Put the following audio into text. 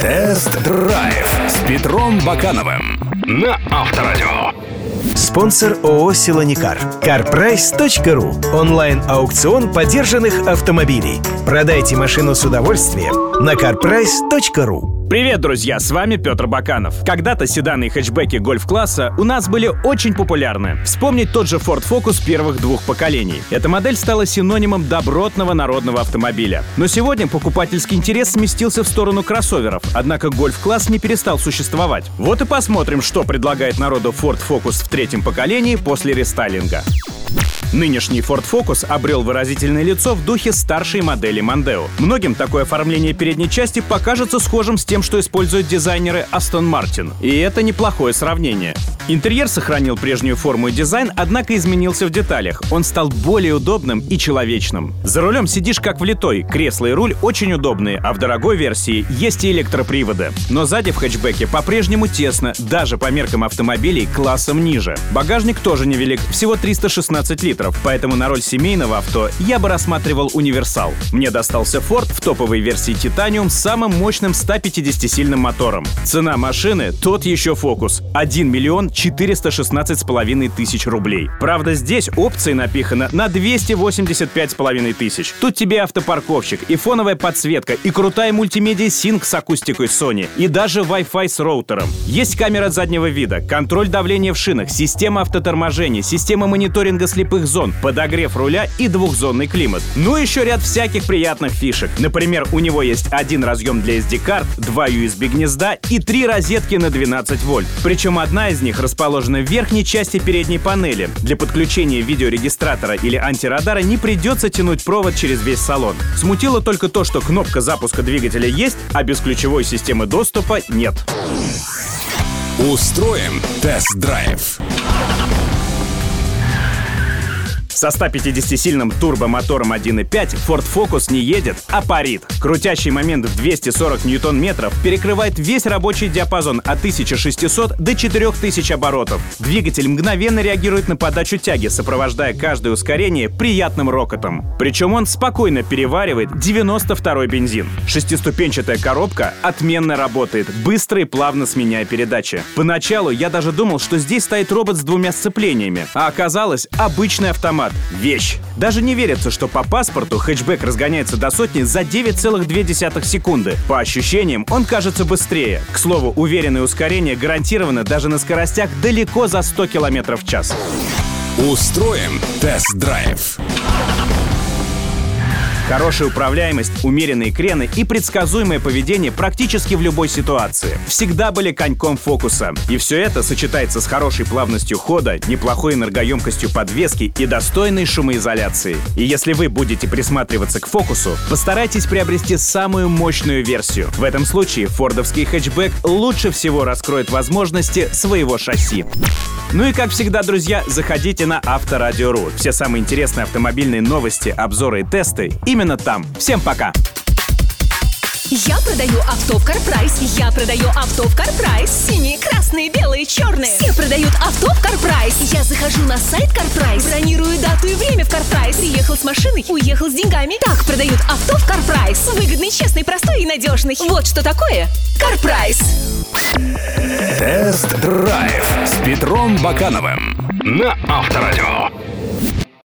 Тест-драйв с Петром Бакановым на Авторадио. Спонсор ООО «Силоникар». CarPrice.ru. Онлайн-аукцион подержанных автомобилей. Продайте машину с удовольствием на CarPrice.ru. Привет, друзья, с вами Петр Баканов. Когда-то седаны и хэтчбеки гольф-класса у нас были очень популярны. Вспомнить тот же Ford Focus первых двух поколений. Эта модель стала синонимом добротного народного автомобиля. Но сегодня покупательский интерес сместился в сторону кроссоверов, однако гольф-класс не перестал существовать. Вот и посмотрим, что предлагает народу Ford Focus в третьем поколении после рестайлинга. Нынешний Ford Focus обрел выразительное лицо в духе старшей модели Mondeo. Многим такое оформление передней части покажется схожим с тем, что используют дизайнеры Aston Martin. И это неплохое сравнение. Интерьер сохранил прежнюю форму и дизайн, однако изменился в деталях. Он стал более удобным и человечным. За рулем сидишь как влитой, кресло и руль очень удобные, а в дорогой версии есть и электроприводы. Но сзади в хэтчбеке по-прежнему тесно, даже по меркам автомобилей классом ниже. Багажник тоже невелик, всего 316 литров, поэтому на роль семейного авто я бы рассматривал универсал. Мне достался Ford в топовой версии Titanium с самым мощным 150-сильным мотором. Цена машины — тот еще фокус. 1 миллион 416 с половиной тысяч рублей. Правда, здесь опции напихано на 285 с половиной тысяч. Тут тебе автопарковщик, и фоновая подсветка, и крутая мультимедиа Sync с акустикой Sony, и даже Wi-Fi с роутером. Есть камера заднего вида, контроль давления в шинах, система автоторможения, система мониторинга слепых зон, подогрев руля и двухзонный климат. Ну и еще ряд всяких приятных фишек. Например, у него есть один разъем для SD-карт, два USB гнезда и три розетки на 12 вольт. Причем одна из них расположена в верхней части передней панели. Для подключения видеорегистратора или антирадара не придется тянуть провод через весь салон. Смутило только то, что кнопка запуска двигателя есть, а без ключевой системы доступа нет. Устроим тест-драйв. Со 150-сильным турбомотором 1.5 Ford Focus не едет, а парит. Крутящий момент в 240 ньютон-метров перекрывает весь рабочий диапазон от 1600 до 4000 оборотов. Двигатель мгновенно реагирует на подачу тяги, сопровождая каждое ускорение приятным рокотом. Причем он спокойно переваривает 92-й бензин. Шестиступенчатая коробка отменно работает, быстро и плавно сменяя передачи. Поначалу я даже думал, что здесь стоит робот с двумя сцеплениями, а оказалось обычный автомат вещь. Даже не верится, что по паспорту хэтчбэк разгоняется до сотни за 9,2 секунды. По ощущениям, он кажется быстрее. К слову, уверенное ускорение гарантировано даже на скоростях далеко за 100 км в час. Устроим тест-драйв. Хорошая управляемость, умеренные крены и предсказуемое поведение практически в любой ситуации. Всегда были коньком фокуса. И все это сочетается с хорошей плавностью хода, неплохой энергоемкостью подвески и достойной шумоизоляцией. И если вы будете присматриваться к фокусу, постарайтесь приобрести самую мощную версию. В этом случае фордовский хэтчбэк лучше всего раскроет возможности своего шасси. Ну и как всегда, друзья, заходите на Авторадио.ру. Все самые интересные автомобильные новости, обзоры и тесты именно там. Всем пока! Я продаю авто в CarPrice. Я продаю авто в CarPrice. Синие, красные, белые, черные. Все продают авто в CarPrice. Я захожу на сайт CarPrice. Бронирую дату и время в CarPrice. Приехал с машиной, уехал с деньгами. Так продают авто в CarPrice. Выгодный, честный, простой и надежный. Вот что такое CarPrice. Тест-драйв с Петром Бакановым на Авторадио.